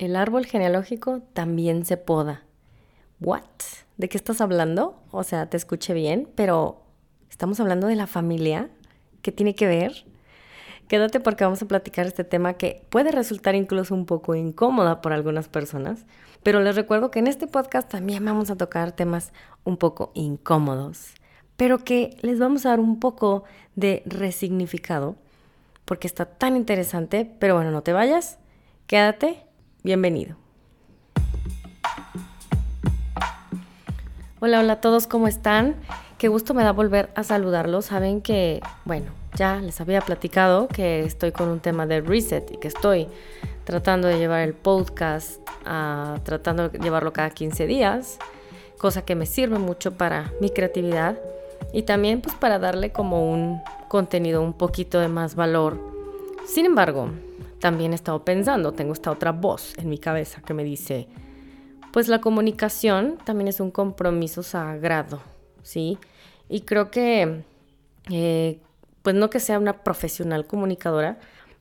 El árbol genealógico también se poda. ¿What? ¿De qué estás hablando? O sea, te escuché bien, pero estamos hablando de la familia. ¿Qué tiene que ver? Quédate porque vamos a platicar este tema que puede resultar incluso un poco incómoda por algunas personas, pero les recuerdo que en este podcast también vamos a tocar temas un poco incómodos, pero que les vamos a dar un poco de resignificado porque está tan interesante, pero bueno, no te vayas, quédate Bienvenido. Hola, hola a todos, ¿cómo están? Qué gusto me da volver a saludarlos. Saben que, bueno, ya les había platicado que estoy con un tema de reset y que estoy tratando de llevar el podcast, tratando de llevarlo cada 15 días, cosa que me sirve mucho para mi creatividad y también pues para darle como un contenido un poquito de más valor. Sin embargo, también he estado pensando, tengo esta otra voz en mi cabeza que me dice, pues la comunicación también es un compromiso sagrado, ¿sí? Y creo que, eh, pues no que sea una profesional comunicadora,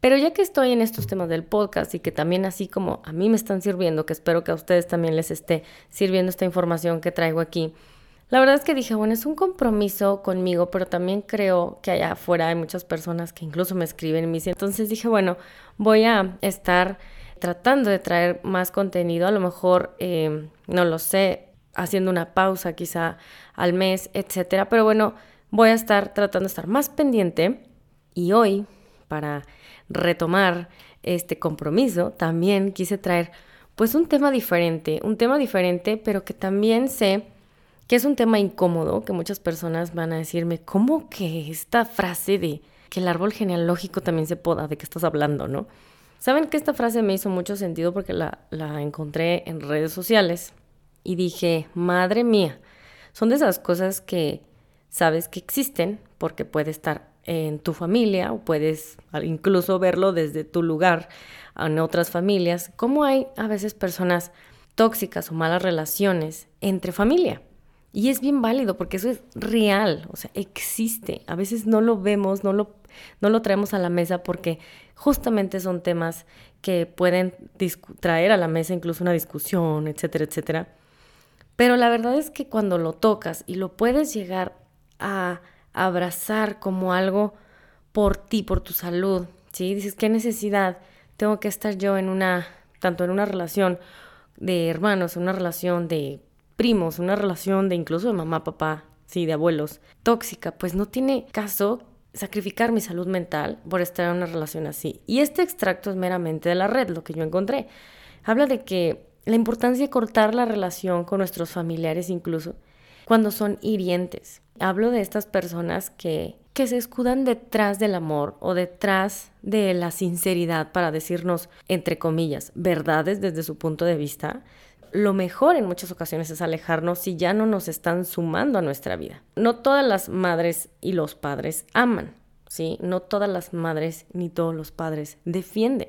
pero ya que estoy en estos temas del podcast y que también así como a mí me están sirviendo, que espero que a ustedes también les esté sirviendo esta información que traigo aquí, la verdad es que dije, bueno, es un compromiso conmigo, pero también creo que allá afuera hay muchas personas que incluso me escriben y me entonces dije, bueno, voy a estar tratando de traer más contenido, a lo mejor, eh, no lo sé, haciendo una pausa quizá al mes, etcétera, pero bueno, voy a estar tratando de estar más pendiente y hoy, para retomar este compromiso, también quise traer pues un tema diferente, un tema diferente, pero que también sé que es un tema incómodo, que muchas personas van a decirme, ¿cómo que esta frase de que el árbol genealógico también se poda, de qué estás hablando, no? Saben que esta frase me hizo mucho sentido porque la, encontré en redes sociales y dije, madre mía, son de esas cosas que sabes que existen porque puede estar en tu familia o puedes incluso verlo desde tu lugar en otras familias, como hay a veces personas tóxicas o malas relaciones entre familia. Y es bien válido porque eso es real, o sea, existe. A veces no lo vemos, no lo, no lo traemos a la mesa porque justamente son temas que pueden traer a la mesa incluso una discusión, etcétera, etcétera. Pero la verdad es que cuando lo tocas y lo puedes llegar a abrazar como algo por ti, por tu salud, ¿sí? Dices, ¿qué necesidad tengo que estar yo en una, tanto en una relación de hermanos, en una relación de primos, una relación de incluso de mamá, papá, sí, de abuelos, tóxica, pues no tiene caso sacrificar mi salud mental por estar en una relación así. Y este extracto es meramente de la red, lo que yo encontré. Habla de que la importancia de cortar la relación con nuestros familiares incluso cuando son hirientes. Hablo de estas personas que, que se escudan detrás del amor o detrás de la sinceridad para decirnos, entre comillas, verdades desde su punto de vista, lo mejor en muchas ocasiones es alejarnos si ya no nos están sumando a nuestra vida. No todas las madres y los padres aman, ¿sí? No todas las madres ni todos los padres defienden.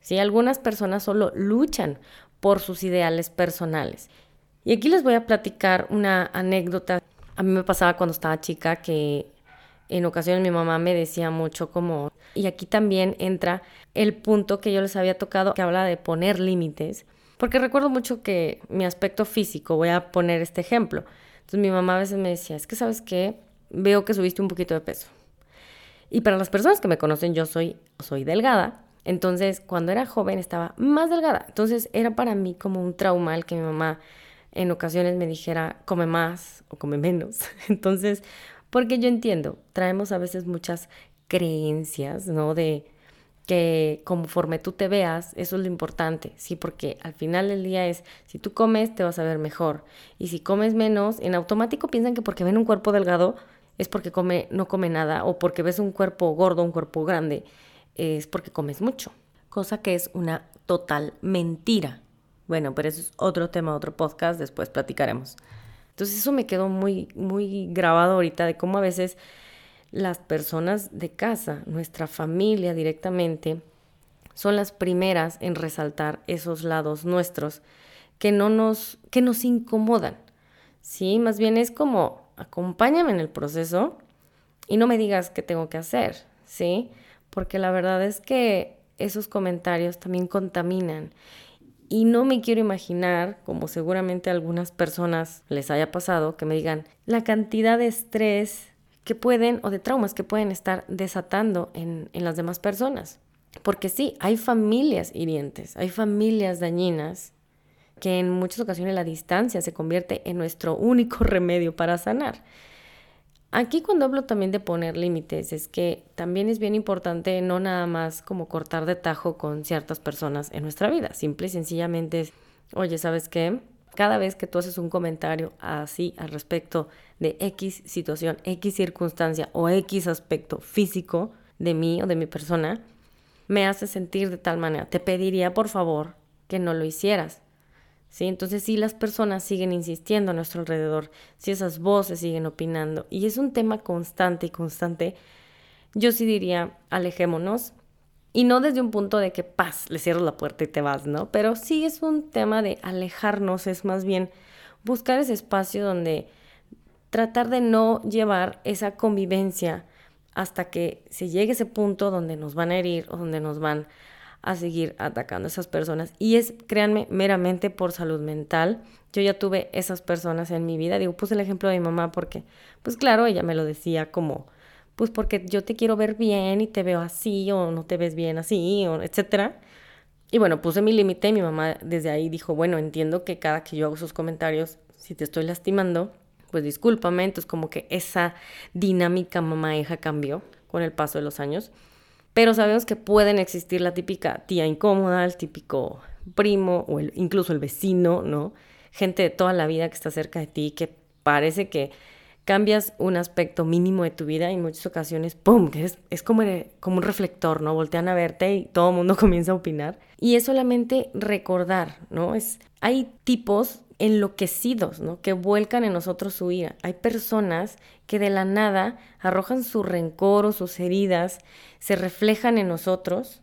¿sí? Algunas personas solo luchan por sus ideales personales. Y aquí les voy a platicar una anécdota. A mí me pasaba cuando estaba chica que en ocasiones mi mamá me decía mucho como, y aquí también entra el punto que yo les había tocado, que habla de poner límites porque recuerdo mucho que mi aspecto físico, voy a poner este ejemplo. Entonces mi mamá a veces me decía, es que sabes qué, veo que subiste un poquito de peso. Y para las personas que me conocen, yo soy, soy delgada. Entonces, cuando era joven estaba más delgada. Entonces, era para mí como un trauma el que mi mamá en ocasiones me dijera, come más o come menos. Entonces, porque yo entiendo, traemos a veces muchas creencias, ¿no? De, que conforme tú te veas, eso es lo importante, ¿sí? Porque al final del día es, si tú comes, te vas a ver mejor. Y si comes menos, en automático piensan que porque ven un cuerpo delgado es porque come, no come nada, o porque ves un cuerpo gordo, un cuerpo grande, es porque comes mucho. Cosa que es una total mentira. Bueno, pero eso es otro tema, otro podcast, después platicaremos. Entonces eso me quedó muy, muy grabado ahorita de cómo a veces las personas de casa, nuestra familia directamente, son las primeras en resaltar esos lados nuestros que no nos, que nos incomodan. Sí, más bien es como, acompáñame en el proceso y no me digas qué tengo que hacer, ¿sí? Porque la verdad es que esos comentarios también contaminan Y no me quiero imaginar, como seguramente a algunas personas les haya pasado, que me digan la cantidad de estrés que pueden o de traumas que pueden estar desatando en, en las demás personas. Porque sí, hay familias hirientes, hay familias dañinas que en muchas ocasiones la distancia se convierte en nuestro único remedio para sanar. Aquí cuando hablo también de poner límites, es que también es bien importante no nada más como cortar de tajo con ciertas personas en nuestra vida. Simple y sencillamente es, oye, ¿sabes qué? Cada vez que tú haces un comentario así al respecto de X situación, X circunstancia o X aspecto físico de mí o de mi persona, me hace sentir de tal manera. Te pediría por favor que no lo hicieras. ¿sí? Entonces, si las personas siguen insistiendo a nuestro alrededor, si esas voces siguen opinando, y es un tema constante y constante, yo sí diría, alejémonos. Y no desde un punto de que, paz, le cierras la puerta y te vas, ¿no? Pero sí es un tema de alejarnos, es más bien buscar ese espacio donde tratar de no llevar esa convivencia hasta que se llegue ese punto donde nos van a herir o donde nos van a seguir atacando esas personas. Y es, créanme, meramente por salud mental. Yo ya tuve esas personas en mi vida. Digo, puse el ejemplo de mi mamá porque, pues claro, ella me lo decía como, pues porque yo te quiero ver bien y te veo así o no te ves bien así, o etcétera. Y bueno, puse mi límite y mi mamá desde ahí dijo, bueno, entiendo que cada que yo hago esos comentarios, si te estoy lastimando, pues discúlpame. Entonces como que esa dinámica mamá-hija cambió con el paso de los años pero sabemos que pueden existir la típica tía incómoda, el típico primo o incluso el vecino, ¿no? Gente de toda la vida que está cerca de ti, que parece que cambias un aspecto mínimo de tu vida y en muchas ocasiones, ¡pum!, es, es como, como un reflector, ¿no? Voltean a verte y todo el mundo comienza a opinar. Y es solamente recordar, ¿no? Es, hay tipos enloquecidos, ¿no? Que vuelcan en nosotros su ira. Hay personas que de la nada arrojan su rencor o sus heridas, se reflejan en nosotros.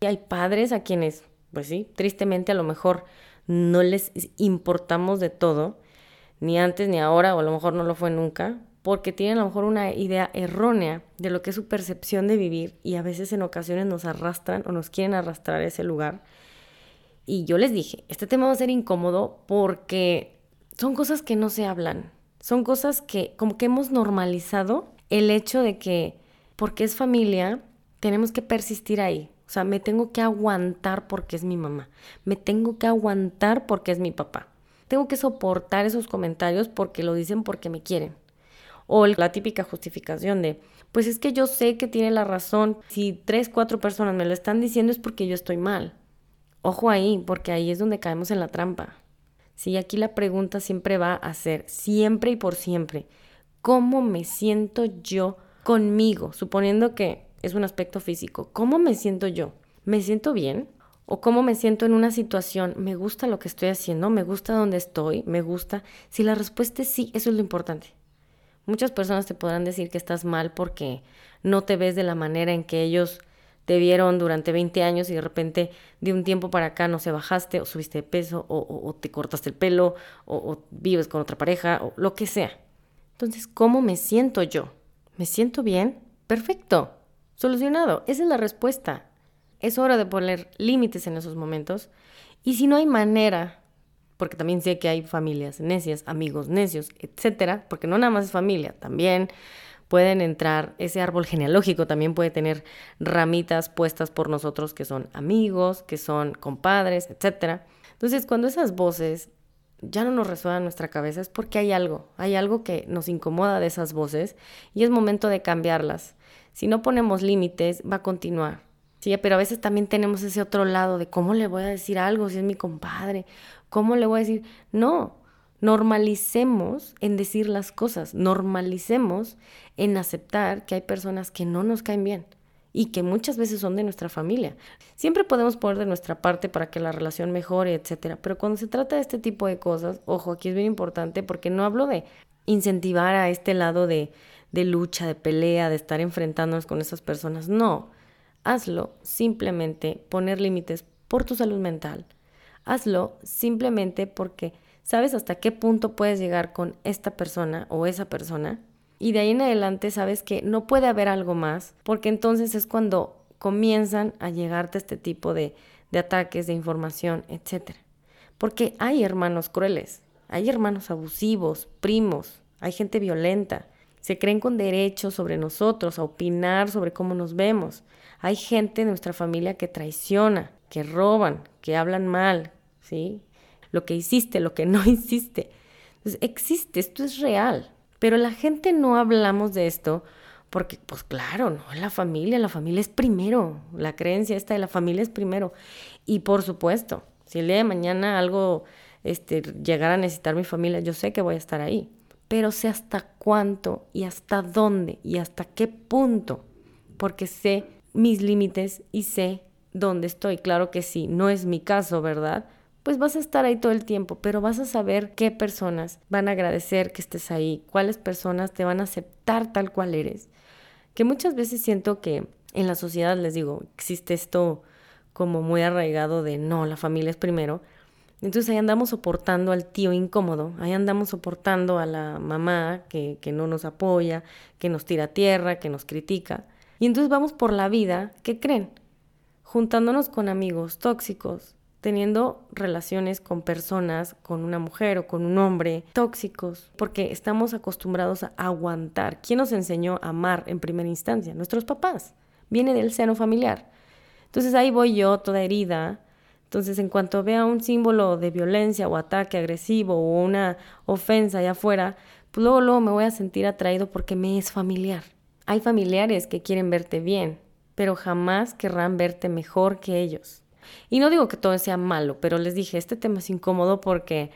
Y hay padres a quienes, pues sí, tristemente a lo mejor no les importamos de todo, ni antes ni ahora, o a lo mejor no lo fue nunca, porque tienen a lo mejor una idea errónea de lo que es su percepción de vivir y a veces en ocasiones nos arrastran o nos quieren arrastrar a ese lugar y yo les dije, este tema va a ser incómodo porque son cosas que no se hablan, son cosas que como que hemos normalizado el hecho de que porque es familia, tenemos que persistir ahí. O sea, me tengo que aguantar porque es mi mamá, me tengo que aguantar porque es mi papá. Tengo que soportar esos comentarios porque lo dicen porque me quieren. O la típica justificación de, pues es que yo sé que tiene la razón. Si tres, cuatro personas me lo están diciendo es porque yo estoy mal. Ojo ahí, porque ahí es donde caemos en la trampa. Sí, aquí la pregunta siempre va a ser, siempre y por siempre, ¿cómo me siento yo conmigo? Suponiendo que es un aspecto físico, ¿cómo me siento yo? ¿Me siento bien? ¿O cómo me siento en una situación? ¿Me gusta lo que estoy haciendo? ¿Me gusta donde estoy? ¿Me gusta? Si la respuesta es sí, eso es lo importante. Muchas personas te podrán decir que estás mal porque no te ves de la manera en que ellos te vieron durante 20 años y de repente de un tiempo para acá no se bajaste o subiste de peso o, te cortaste el pelo o, o vives con otra pareja o lo que sea. Entonces, ¿cómo me siento yo? ¿Me siento bien? Perfecto. Solucionado. Esa es la respuesta. Es hora de poner límites en esos momentos. Y si no hay manera, porque también sé que hay familias necias, amigos necios, etcétera, porque no nada más es familia, también pueden entrar, ese árbol genealógico también puede tener ramitas puestas por nosotros que son amigos, que son compadres, etc. Entonces, cuando esas voces ya no nos resuenan en nuestra cabeza es porque hay algo, hay algo que nos incomoda de esas voces y es momento de cambiarlas. Si no ponemos límites, va a continuar. Sí, pero a veces también tenemos ese otro lado de cómo le voy a decir algo si es mi compadre, cómo le voy a decir, no, Normalicemos en decir las cosas, normalicemos en aceptar que hay personas que no nos caen bien y que muchas veces son de nuestra familia. Siempre podemos poner de nuestra parte para que la relación mejore, etcétera, pero cuando se trata de este tipo de cosas, ojo, aquí es bien importante porque no hablo de incentivar a este lado de, de lucha, de pelea, de estar enfrentándonos con esas personas, no. Hazlo simplemente poner límites por tu salud mental. Hazlo simplemente porque sabes hasta qué punto puedes llegar con esta persona o esa persona. Y de ahí en adelante sabes que no puede haber algo más, porque entonces es cuando comienzan a llegarte este tipo de, de ataques, de información, etc. Porque hay hermanos crueles, hay hermanos abusivos, primos, hay gente violenta. Se creen con derecho sobre nosotros a opinar sobre cómo nos vemos. Hay gente de nuestra familia que traiciona, que roban, que hablan mal, ¿sí? Lo que hiciste, lo que no hiciste. Entonces, existe, esto es real. Pero la gente no hablamos de esto porque, pues claro, no, la familia, la familia es primero. La creencia esta de la familia es primero. Y por supuesto, si el día de mañana algo este, llegara a necesitar mi familia, yo sé que voy a estar ahí. Pero sé hasta cuánto y hasta dónde y hasta qué punto. Porque sé mis límites y sé dónde estoy. Claro que sí, no es mi caso, ¿verdad? Pues vas a estar ahí todo el tiempo, pero vas a saber qué personas van a agradecer que estés ahí, cuáles personas te van a aceptar tal cual eres. Que muchas veces siento que en la sociedad, les digo, existe esto como muy arraigado de no, la familia es primero. Entonces ahí andamos soportando al tío incómodo, ahí andamos soportando a la mamá que, que no nos apoya, que nos tira tierra, que nos critica. Y entonces vamos por la vida, ¿qué creen? Juntándonos con amigos tóxicos, teniendo relaciones con personas, con una mujer o con un hombre tóxicos, porque estamos acostumbrados a aguantar. ¿Quién nos enseñó a amar en primera instancia? Nuestros papás. Viene del seno familiar. Entonces ahí voy yo, toda herida. Entonces, en cuanto vea un símbolo de violencia o ataque agresivo o una ofensa allá afuera, pues luego, luego me voy a sentir atraído porque me es familiar. Hay familiares que quieren verte bien, pero jamás querrán verte mejor que ellos. Y no digo que todo sea malo, pero les dije, este tema es incómodo porque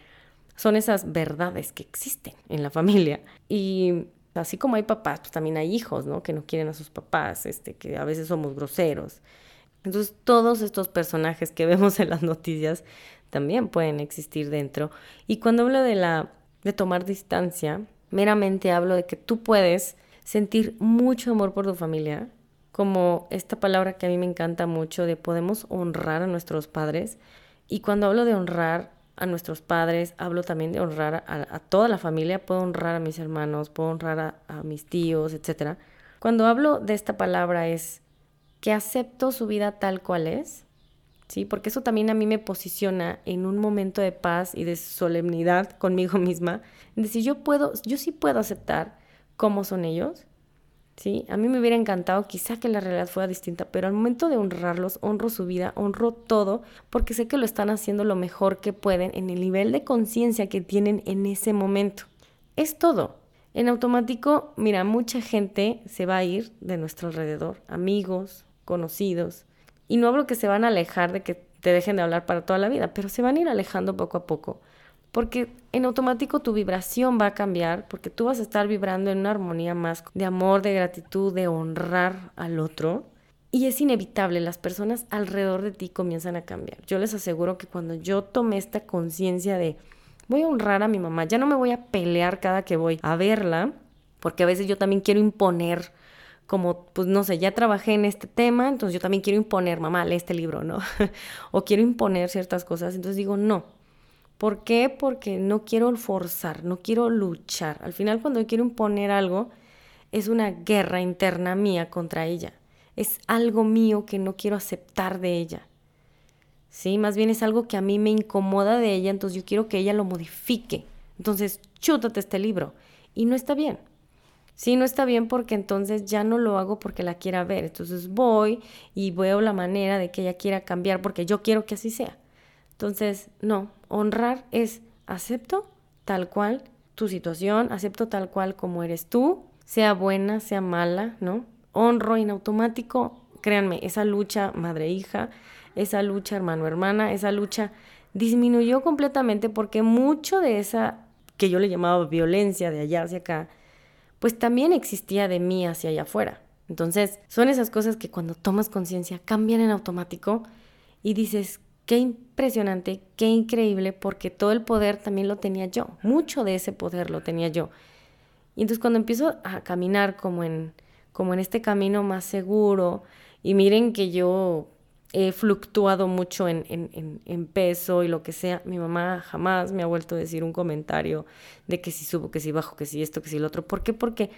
son esas verdades que existen en la familia. Y así como hay papás, pues también hay hijos, ¿no? Que no quieren a sus papás, este, que a veces somos groseros. Entonces, todos estos personajes que vemos en las noticias también pueden existir dentro. Y cuando hablo de la de tomar distancia, meramente hablo de que tú puedes sentir mucho amor por tu familia, como esta palabra que a mí me encanta mucho de podemos honrar a nuestros padres. Y cuando hablo de honrar a nuestros padres, hablo también de honrar a, toda la familia, puedo honrar a mis hermanos, puedo honrar a, a mis tíos, etc. Cuando hablo de esta palabra es que acepto su vida tal cual es, ¿sí? Porque eso también a mí me posiciona en un momento de paz y de solemnidad conmigo misma, en decir, yo puedo, yo sí puedo aceptar cómo son ellos. ¿Sí? A mí me hubiera encantado quizá que la realidad fuera distinta, pero al momento de honrarlos, honro su vida, honro todo, porque sé que lo están haciendo lo mejor que pueden en el nivel de conciencia que tienen en ese momento. Es todo. En automático, mira, mucha gente se va a ir de nuestro alrededor, amigos, conocidos, y no hablo que se van a alejar de que te dejen de hablar para toda la vida, pero se van a ir alejando poco a poco porque en automático tu vibración va a cambiar, porque tú vas a estar vibrando en una armonía más de amor, de gratitud, de honrar al otro. Y es inevitable, las personas alrededor de ti comienzan a cambiar. Yo les aseguro que cuando yo tomé esta conciencia de voy a honrar a mi mamá, ya no me voy a pelear cada que voy a verla, porque a veces yo también quiero imponer como, pues no sé, ya trabajé en este tema, entonces yo también quiero imponer, mamá, lee este libro, ¿no? o quiero imponer ciertas cosas, entonces digo, no, ¿Por qué? Porque no quiero forzar, no quiero luchar. Al final cuando quiero imponer algo, es una guerra interna mía contra ella. Es algo mío que no quiero aceptar de ella. Sí, más bien es algo que a mí me incomoda de ella, entonces yo quiero que ella lo modifique. Entonces, chútate este libro. Y no está bien. Sí, no está bien porque entonces ya no lo hago porque la quiera ver. Entonces voy y veo la manera de que ella quiera cambiar porque yo quiero que así sea. Entonces, no, honrar es acepto tal cual tu situación, acepto tal cual como eres tú, sea buena, sea mala, ¿no? Honro en automático, créanme, esa lucha madre-hija, esa lucha hermano-hermana, esa lucha disminuyó completamente porque mucho de esa que yo le llamaba violencia de allá hacia acá, pues también existía de mí hacia allá afuera. Entonces, son esas cosas que cuando tomas conciencia cambian en automático y dices, Qué impresionante, qué increíble, porque todo el poder también lo tenía yo, mucho de ese poder lo tenía yo. Y entonces cuando empiezo a caminar como en, como en este camino más seguro, y miren que yo he fluctuado mucho en, en, en, peso y lo que sea, mi mamá jamás me ha vuelto a decir un comentario de que si subo, que si bajo, que si esto, que si lo otro. ¿Por qué? Porque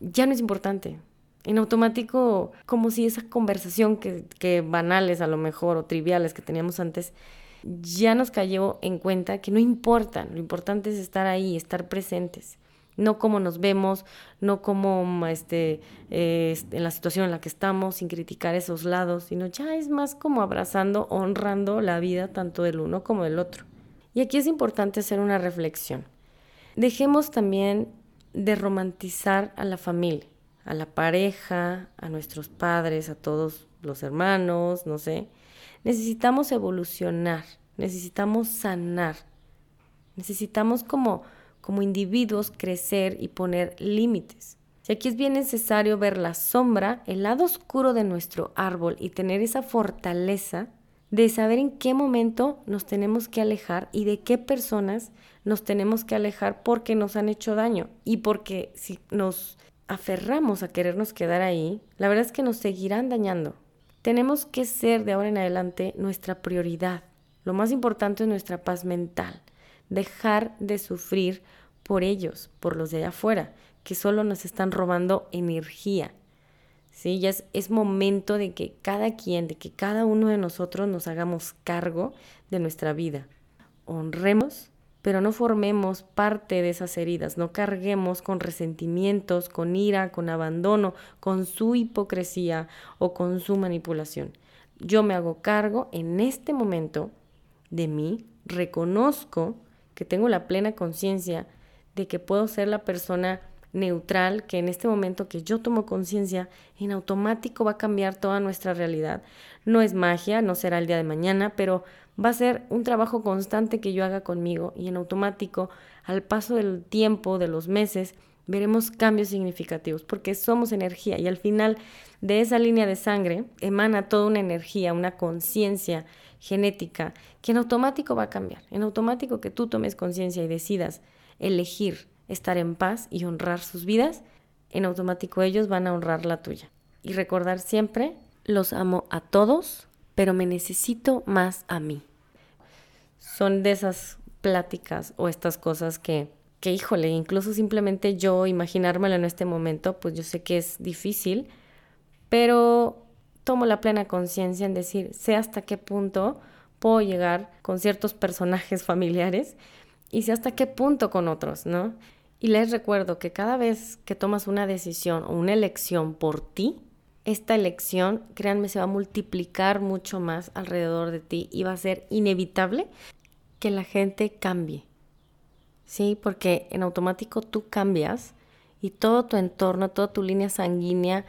ya no es importante. En automático, como si esa conversación que, que banales a lo mejor o triviales que teníamos antes, ya nos cayó en cuenta que no importa, lo importante es estar ahí, estar presentes no como nos vemos, no como este, eh, en la situación en la que estamos, sin criticar esos lados, sino ya es más como abrazando, honrando la vida tanto del uno como del otro. Y aquí es importante hacer una reflexión. Dejemos también de romantizar a la familia, a la pareja, a nuestros padres, a todos los hermanos, no sé. Necesitamos evolucionar, necesitamos sanar, necesitamos como como individuos crecer y poner límites. Si aquí es bien necesario ver la sombra, el lado oscuro de nuestro árbol y tener esa fortaleza de saber en qué momento nos tenemos que alejar y de qué personas nos tenemos que alejar porque nos han hecho daño y porque si nos aferramos a querernos quedar ahí, la verdad es que nos seguirán dañando. Tenemos que ser de ahora en adelante nuestra prioridad. Lo más importante es nuestra paz mental dejar de sufrir por ellos, por los de allá afuera, que solo nos están robando energía. ¿Sí? Ya es, es momento de que cada quien, de que cada uno de nosotros nos hagamos cargo de nuestra vida. Honremos, pero no formemos parte de esas heridas, no carguemos con resentimientos, con ira, con abandono, con su hipocresía o con su manipulación. Yo me hago cargo en este momento de mí, reconozco que tengo la plena conciencia de que puedo ser la persona neutral, que en este momento que yo tomo conciencia, en automático va a cambiar toda nuestra realidad. No es magia, no será el día de mañana, pero va a ser un trabajo constante que yo haga conmigo y en automático, al paso del tiempo, de los meses, veremos cambios significativos, porque somos energía y al final de esa línea de sangre emana toda una energía, una conciencia genética que en automático va a cambiar, en automático que tú tomes conciencia y decidas elegir estar en paz y honrar sus vidas, en automático ellos van a honrar la tuya. Y recordar siempre, los amo a todos, pero me necesito más a mí. Son de esas pláticas o estas cosas que, que híjole, incluso simplemente yo imaginármelo en este momento, pues yo sé que es difícil, pero tomo la plena conciencia en decir, sé hasta qué punto puedo llegar con ciertos personajes familiares y sé hasta qué punto con otros, ¿no? Y les recuerdo que cada vez que tomas una decisión o una elección por ti, esta elección, créanme, se va a multiplicar mucho más alrededor de ti y va a ser inevitable que la gente cambie. ¿Sí? Porque en automático tú cambias y todo tu entorno, toda tu línea sanguínea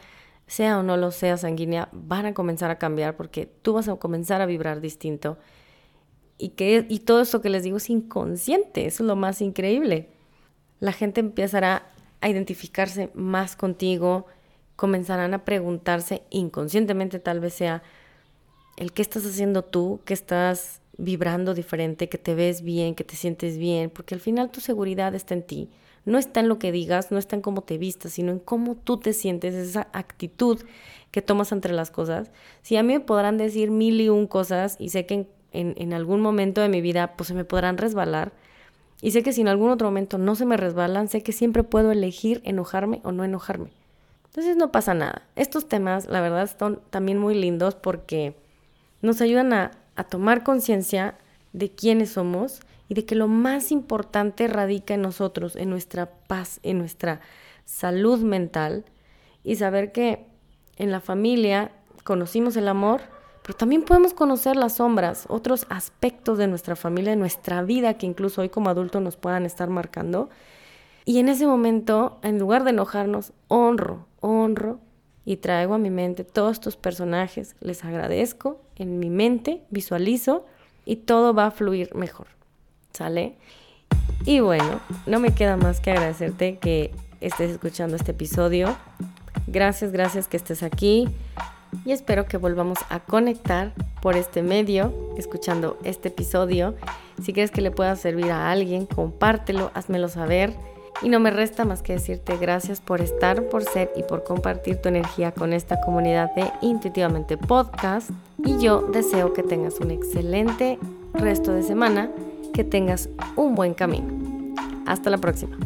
sea o no lo sea sanguínea, van a comenzar a cambiar porque tú vas a comenzar a vibrar distinto. Y, que, y todo eso que les digo es inconsciente, eso es lo más increíble. La gente empezará a identificarse más contigo, comenzarán a preguntarse inconscientemente tal vez sea el qué estás haciendo tú, que estás vibrando diferente, que te ves bien, que te sientes bien, porque al final tu seguridad está en ti no está en lo que digas, no está en cómo te vistas, sino en cómo tú te sientes, esa actitud que tomas entre las cosas. Si a mí me podrán decir mil y un cosas y sé que en, algún momento de mi vida pues se me podrán resbalar y sé que si en algún otro momento no se me resbalan, sé que siempre puedo elegir enojarme o no enojarme. Entonces no pasa nada. Estos temas, la verdad, son también muy lindos porque nos ayudan a, a tomar conciencia de quiénes somos y de que lo más importante radica en nosotros, en nuestra paz, en nuestra salud mental y saber que en la familia conocimos el amor, pero también podemos conocer las sombras, otros aspectos de nuestra familia, de nuestra vida que incluso hoy como adultos nos puedan estar marcando. Y en ese momento, en lugar de enojarnos, honro, honro y traigo a mi mente todos estos personajes, les agradezco, en mi mente visualizo y todo va a fluir mejor. ¿sale? Y bueno, no me queda más que agradecerte que estés escuchando este episodio. Gracias, gracias que estés aquí y espero que volvamos a conectar por este medio, escuchando este episodio. Si crees que le pueda servir a alguien, compártelo, házmelo saber. Y no me resta más que decirte gracias por estar, por ser y por compartir tu energía con esta comunidad de Intuitivamente Podcast. Y yo deseo que tengas un excelente resto de semana que tengas un buen camino. Hasta la próxima.